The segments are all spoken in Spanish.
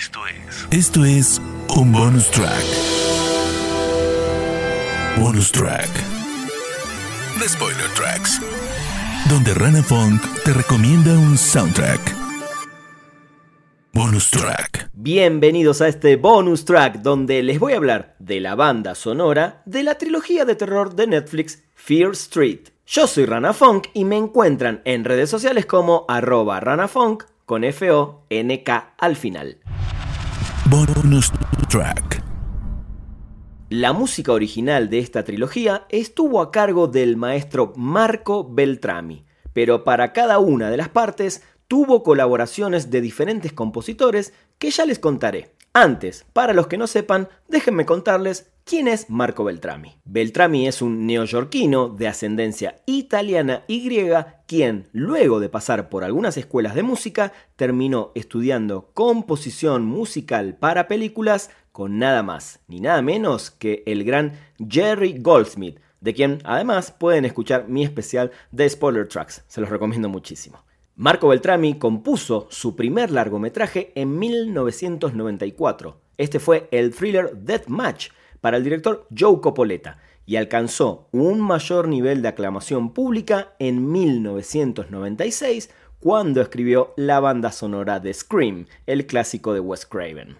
Esto es. Esto es un bonus track. Bonus track. The Spoiler Tracks. Donde Rana Funk te recomienda un soundtrack. Bonus track. Bienvenidos a este bonus track donde les voy a hablar de la banda sonora de la trilogía de terror de Netflix Fear Street. Yo soy Rana Funk y me encuentran en redes sociales como arroba ranafunk con F-O-N-K al final. Bonus track. La música original de esta trilogía estuvo a cargo del maestro Marco Beltrami, pero para cada una de las partes tuvo colaboraciones de diferentes compositores que ya les contaré. Antes, para los que no sepan, déjenme contarles quién es Marco Beltrami. Beltrami es un neoyorquino de ascendencia italiana y griega, quien, luego de pasar por algunas escuelas de música, terminó estudiando composición musical para películas con nada más ni nada menos que el gran Jerry Goldsmith, de quien además pueden escuchar mi especial de Spoiler Tracks. Se los recomiendo muchísimo. Marco Beltrami compuso su primer largometraje en 1994. Este fue el thriller Death Match para el director Joe Copoleta y alcanzó un mayor nivel de aclamación pública en 1996 cuando escribió la banda sonora de Scream, el clásico de Wes Craven.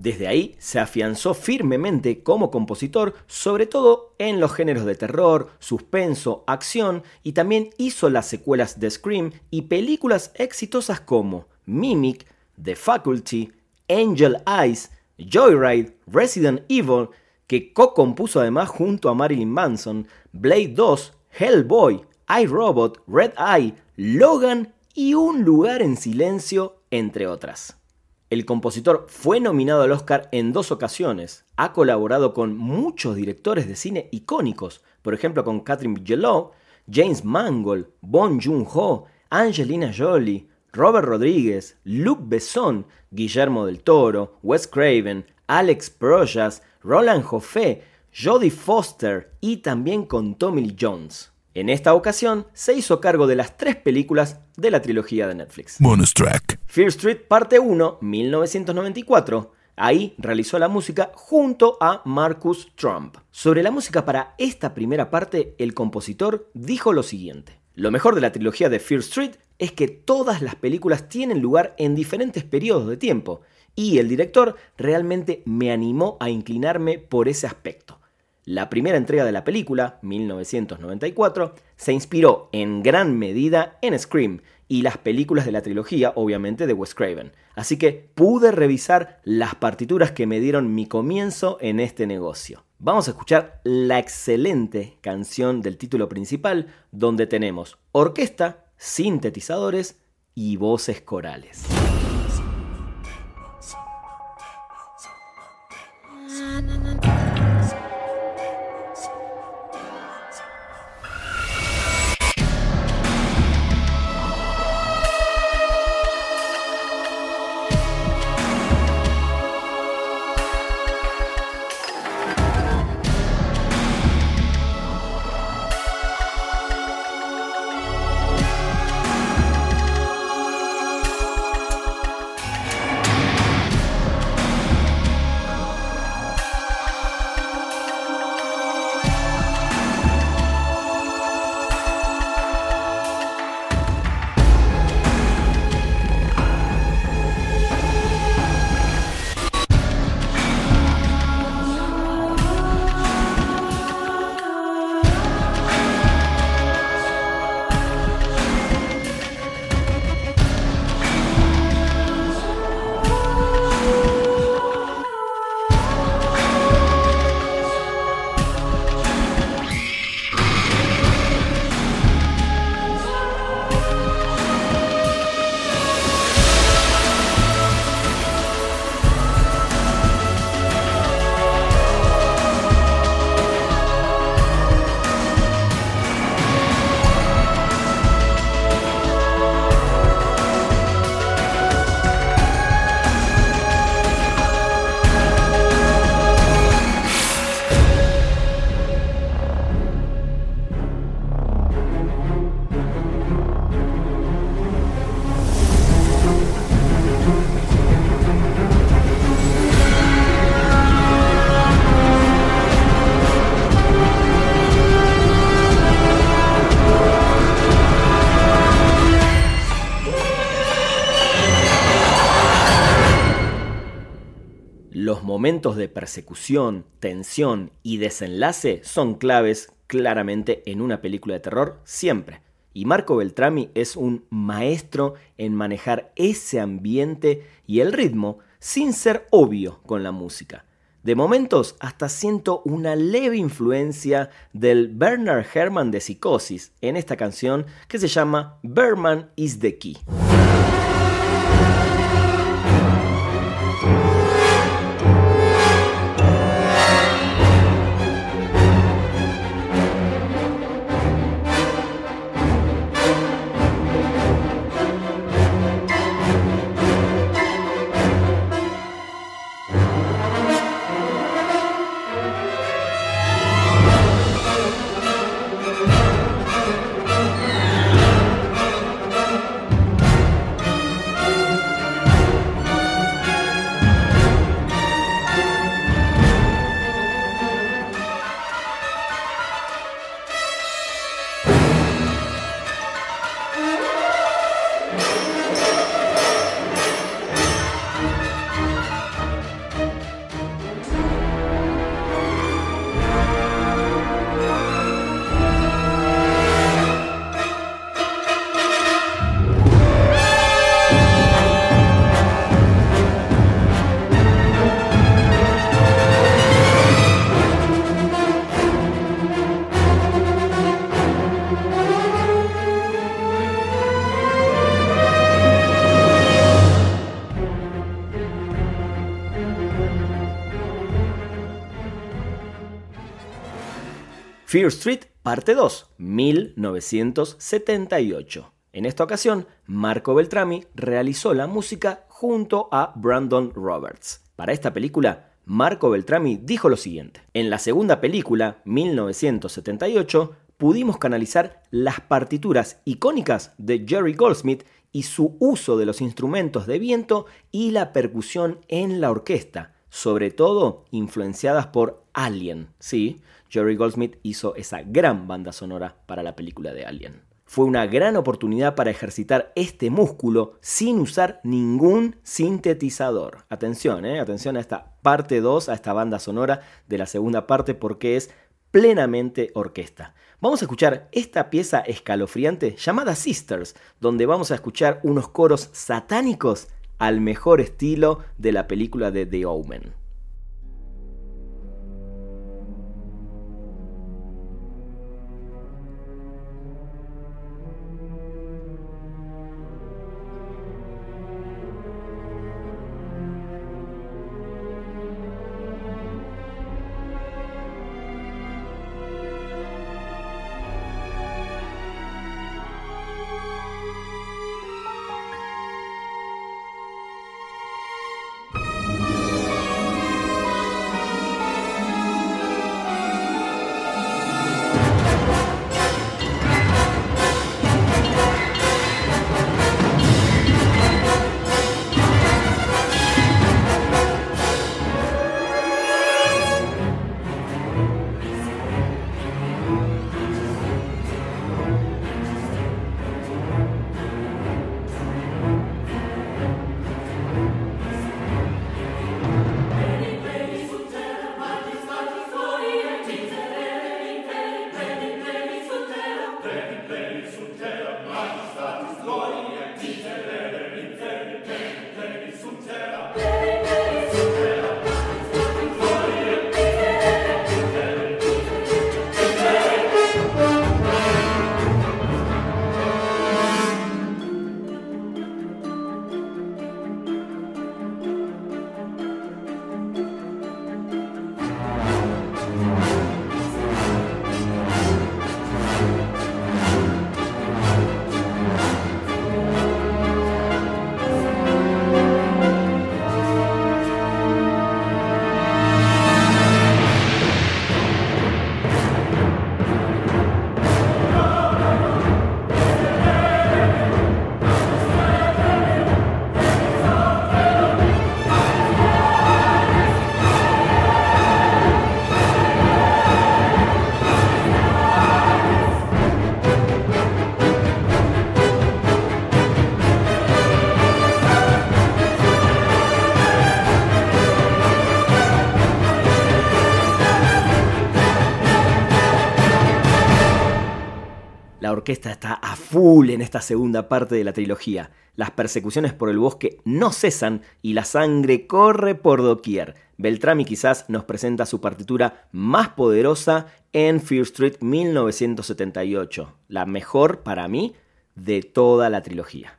Desde ahí se afianzó firmemente como compositor, sobre todo en los géneros de terror, suspenso, acción, y también hizo las secuelas de Scream y películas exitosas como Mimic, The Faculty, Angel Eyes, Joyride, Resident Evil, que co-compuso además junto a Marilyn Manson, Blade 2, Hellboy, iRobot, Red Eye, Logan y Un lugar en silencio, entre otras. El compositor fue nominado al Oscar en dos ocasiones. Ha colaborado con muchos directores de cine icónicos, por ejemplo con Catherine Bigelow, James Mangold, Bon Joon-ho, Angelina Jolie, Robert Rodríguez, Luc Besson, Guillermo del Toro, Wes Craven, Alex Proyas, Roland Joffé, Jodie Foster y también con Tommy Lee Jones. En esta ocasión se hizo cargo de las tres películas de la trilogía de Netflix. Bonus track. Fear Street Parte 1, 1994. Ahí realizó la música junto a Marcus Trump. Sobre la música para esta primera parte, el compositor dijo lo siguiente. Lo mejor de la trilogía de Fear Street es que todas las películas tienen lugar en diferentes periodos de tiempo, y el director realmente me animó a inclinarme por ese aspecto. La primera entrega de la película, 1994, se inspiró en gran medida en Scream y las películas de la trilogía, obviamente, de Wes Craven. Así que pude revisar las partituras que me dieron mi comienzo en este negocio. Vamos a escuchar la excelente canción del título principal, donde tenemos orquesta, sintetizadores y voces corales. Momentos de persecución, tensión y desenlace son claves claramente en una película de terror siempre. Y Marco Beltrami es un maestro en manejar ese ambiente y el ritmo sin ser obvio con la música. De momentos hasta siento una leve influencia del Bernard Herrmann de Psicosis en esta canción que se llama Berman is the Key. Fear Street, parte 2, 1978. En esta ocasión, Marco Beltrami realizó la música junto a Brandon Roberts. Para esta película, Marco Beltrami dijo lo siguiente. En la segunda película, 1978, pudimos canalizar las partituras icónicas de Jerry Goldsmith y su uso de los instrumentos de viento y la percusión en la orquesta, sobre todo influenciadas por Alien, ¿sí? Jerry Goldsmith hizo esa gran banda sonora para la película de Alien. Fue una gran oportunidad para ejercitar este músculo sin usar ningún sintetizador. Atención, eh, atención a esta parte 2, a esta banda sonora de la segunda parte porque es plenamente orquesta. Vamos a escuchar esta pieza escalofriante llamada Sisters, donde vamos a escuchar unos coros satánicos al mejor estilo de la película de The Omen. Orquesta está a full en esta segunda parte de la trilogía. Las persecuciones por el bosque no cesan y la sangre corre por doquier. Beltrami quizás nos presenta su partitura más poderosa en Fear Street 1978, la mejor para mí de toda la trilogía.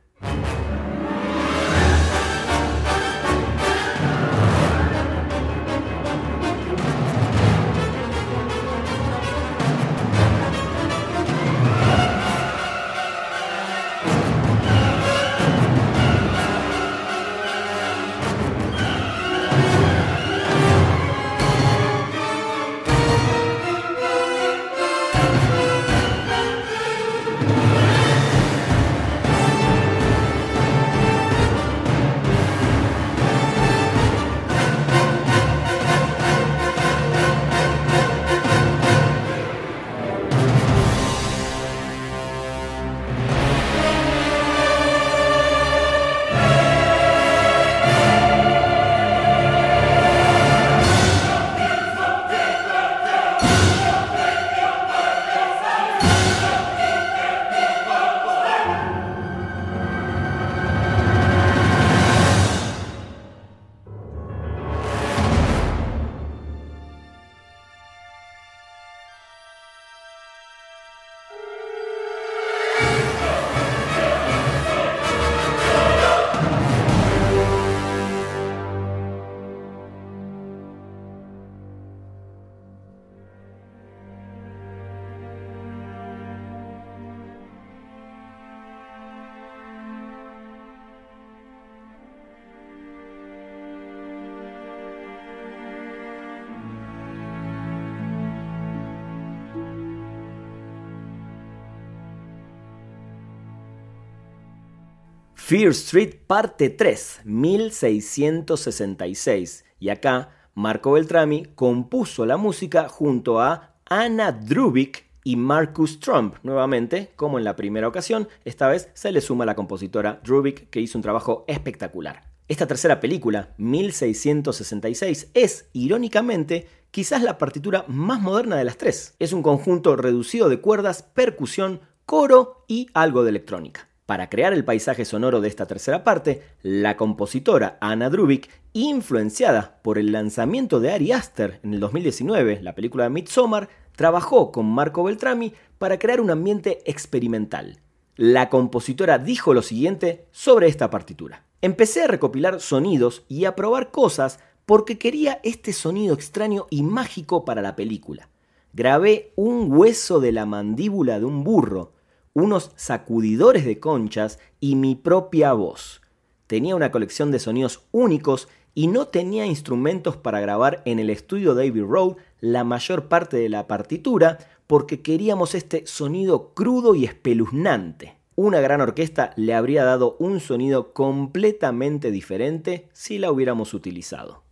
Fear Street parte 3, 1666. Y acá Marco Beltrami compuso la música junto a Anna Drubik y Marcus Trump. Nuevamente, como en la primera ocasión, esta vez se le suma la compositora Drubik que hizo un trabajo espectacular. Esta tercera película, 1666, es, irónicamente, quizás la partitura más moderna de las tres. Es un conjunto reducido de cuerdas, percusión, coro y algo de electrónica. Para crear el paisaje sonoro de esta tercera parte, la compositora Anna Drubik, influenciada por el lanzamiento de Ari Aster en el 2019, la película de Midsommar, trabajó con Marco Beltrami para crear un ambiente experimental. La compositora dijo lo siguiente sobre esta partitura. Empecé a recopilar sonidos y a probar cosas porque quería este sonido extraño y mágico para la película. Grabé un hueso de la mandíbula de un burro, unos sacudidores de conchas y mi propia voz. Tenía una colección de sonidos únicos y no tenía instrumentos para grabar en el estudio David Road la mayor parte de la partitura porque queríamos este sonido crudo y espeluznante. Una gran orquesta le habría dado un sonido completamente diferente si la hubiéramos utilizado.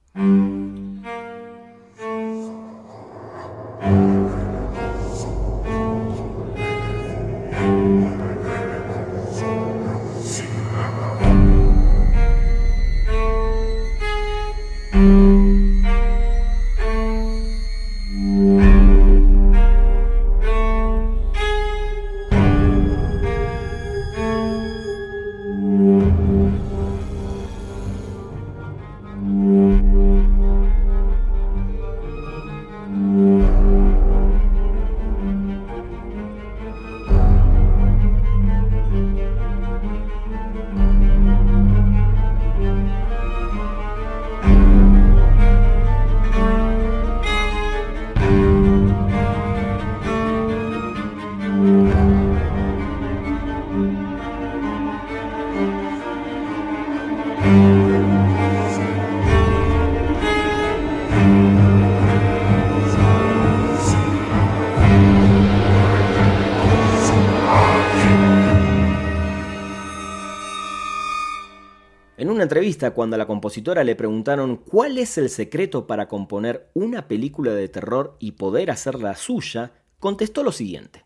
Cuando a la compositora le preguntaron cuál es el secreto para componer una película de terror y poder hacerla suya, contestó lo siguiente.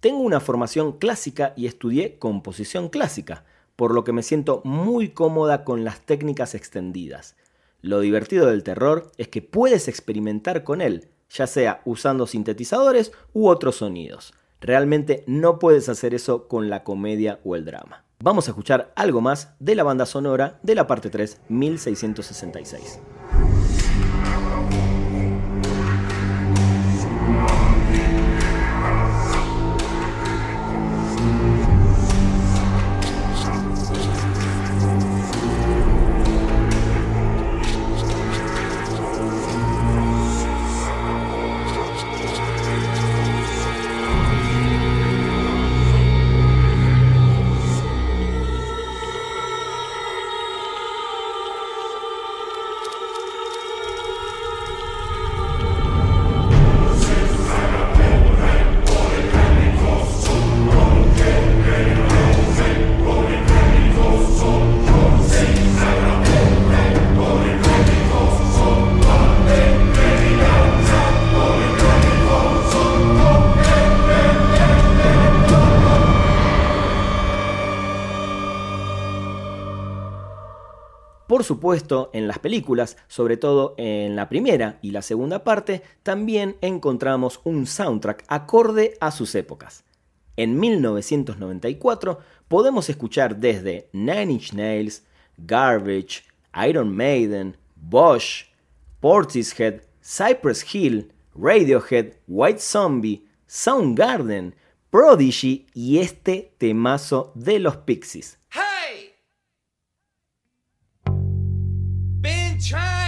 Tengo una formación clásica y estudié composición clásica, por lo que me siento muy cómoda con las técnicas extendidas. Lo divertido del terror es que puedes experimentar con él, ya sea usando sintetizadores u otros sonidos. Realmente no puedes hacer eso con la comedia o el drama. Vamos a escuchar algo más de la banda sonora de la parte 3, 1666. Por supuesto, en las películas, sobre todo en la primera y la segunda parte, también encontramos un soundtrack acorde a sus épocas. En 1994 podemos escuchar desde Nine Inch Nails, Garbage, Iron Maiden, Bosch, Portishead, Cypress Hill, Radiohead, White Zombie, Soundgarden, Prodigy y este temazo de los Pixies. Try.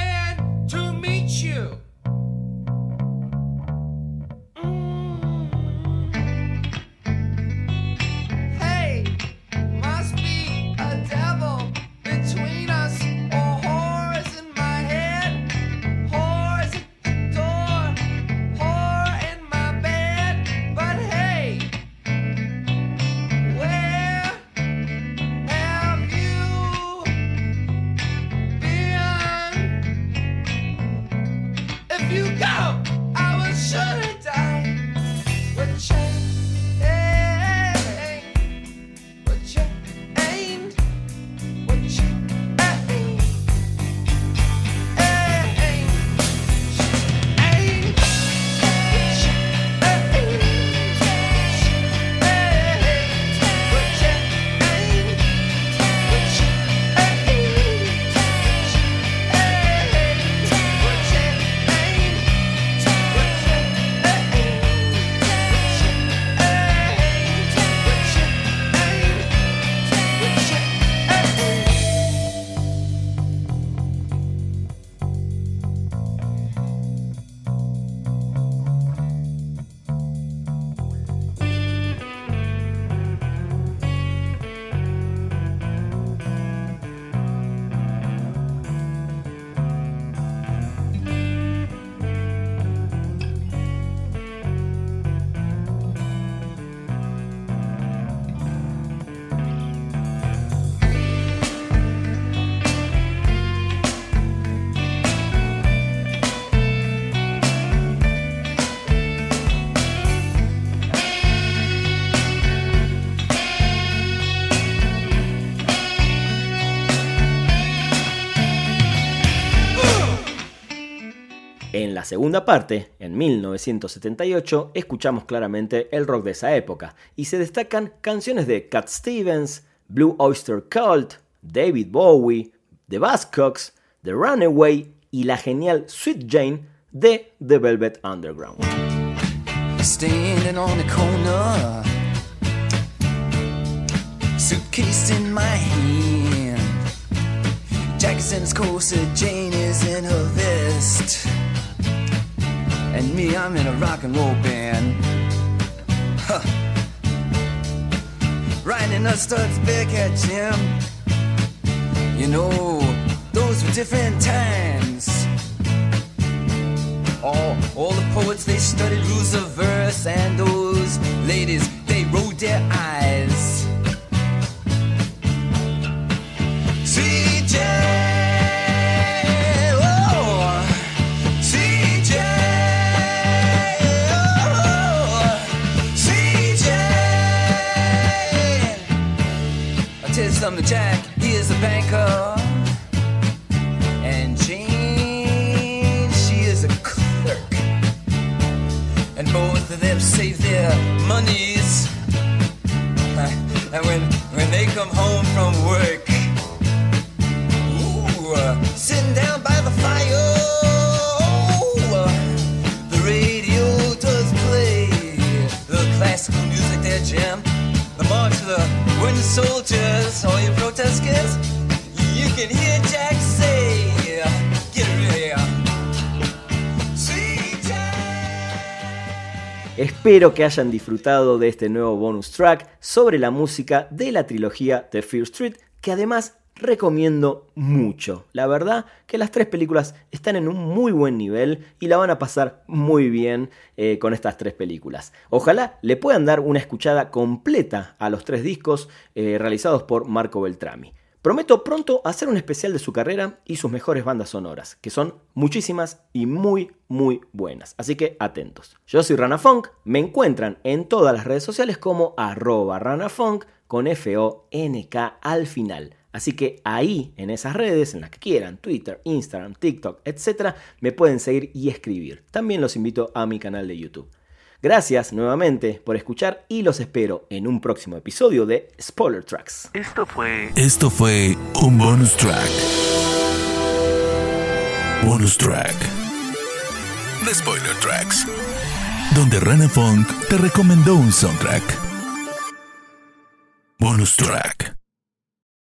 En la segunda parte, en 1978, escuchamos claramente el rock de esa época y se destacan canciones de Cat Stevens, Blue Oyster Cult, David Bowie, The Buzzcocks, The Runaway y la genial Sweet Jane de The Velvet Underground. And me, I'm in a rock and roll band. Huh. Riding a Studs Bearcat Jim. You know, those were different times. All, all the poets, they studied rules of verse, and those ladies, they rolled their eyes. the jack, he is a banker. And Jane, she is a clerk. And both of them save their monies. And when, when they come home from work, ooh, uh, sitting down by the fire. Uh, classical music, their Jim, The march of the wooden soldier. Espero que hayan disfrutado de este nuevo bonus track sobre la música de la trilogía The Fear Street, que además recomiendo mucho. La verdad que las tres películas están en un muy buen nivel y la van a pasar muy bien eh, con estas tres películas. Ojalá le puedan dar una escuchada completa a los tres discos eh, realizados por Marco Beltrami. Prometo pronto hacer un especial de su carrera y sus mejores bandas sonoras, que son muchísimas y muy, muy buenas. Así que atentos. Yo soy Rana Funk, me encuentran en todas las redes sociales como arroba ranafunk con F-O-N-K al final. Así que ahí, en esas redes, en las que quieran, Twitter, Instagram, TikTok, etc., me pueden seguir y escribir. También los invito a mi canal de YouTube. Gracias nuevamente por escuchar y los espero en un próximo episodio de Spoiler Tracks. Esto fue. Esto fue un bonus track. Bonus track. The Spoiler Tracks. Donde Rana Funk te recomendó un soundtrack. Bonus track.